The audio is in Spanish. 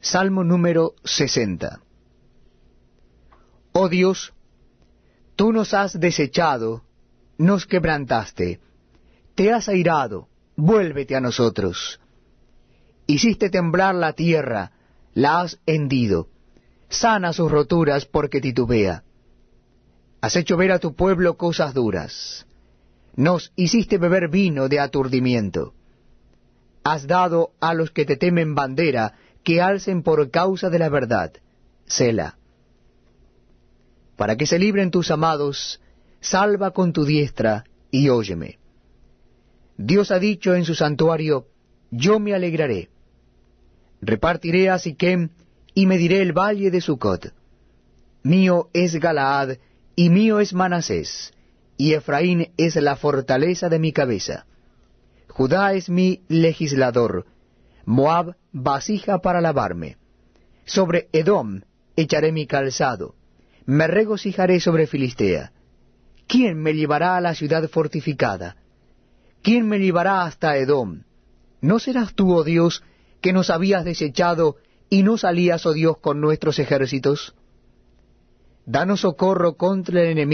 Salmo número 60. Oh Dios, tú nos has desechado, nos quebrantaste, te has airado, vuélvete a nosotros. Hiciste temblar la tierra, la has hendido, sana sus roturas porque titubea. Has hecho ver a tu pueblo cosas duras, nos hiciste beber vino de aturdimiento. Has dado a los que te temen bandera, que alcen por causa de la verdad. Sela. Para que se libren tus amados, salva con tu diestra y óyeme. Dios ha dicho en su santuario, yo me alegraré. Repartiré a Siquem y mediré el valle de Sucot. Mío es Galaad y mío es Manasés, y Efraín es la fortaleza de mi cabeza. Judá es mi legislador, Moab vasija para lavarme. Sobre Edom echaré mi calzado, me regocijaré sobre Filistea. ¿Quién me llevará a la ciudad fortificada? ¿Quién me llevará hasta Edom? ¿No serás tú, oh Dios, que nos habías desechado y no salías, oh Dios, con nuestros ejércitos? Danos socorro contra el enemigo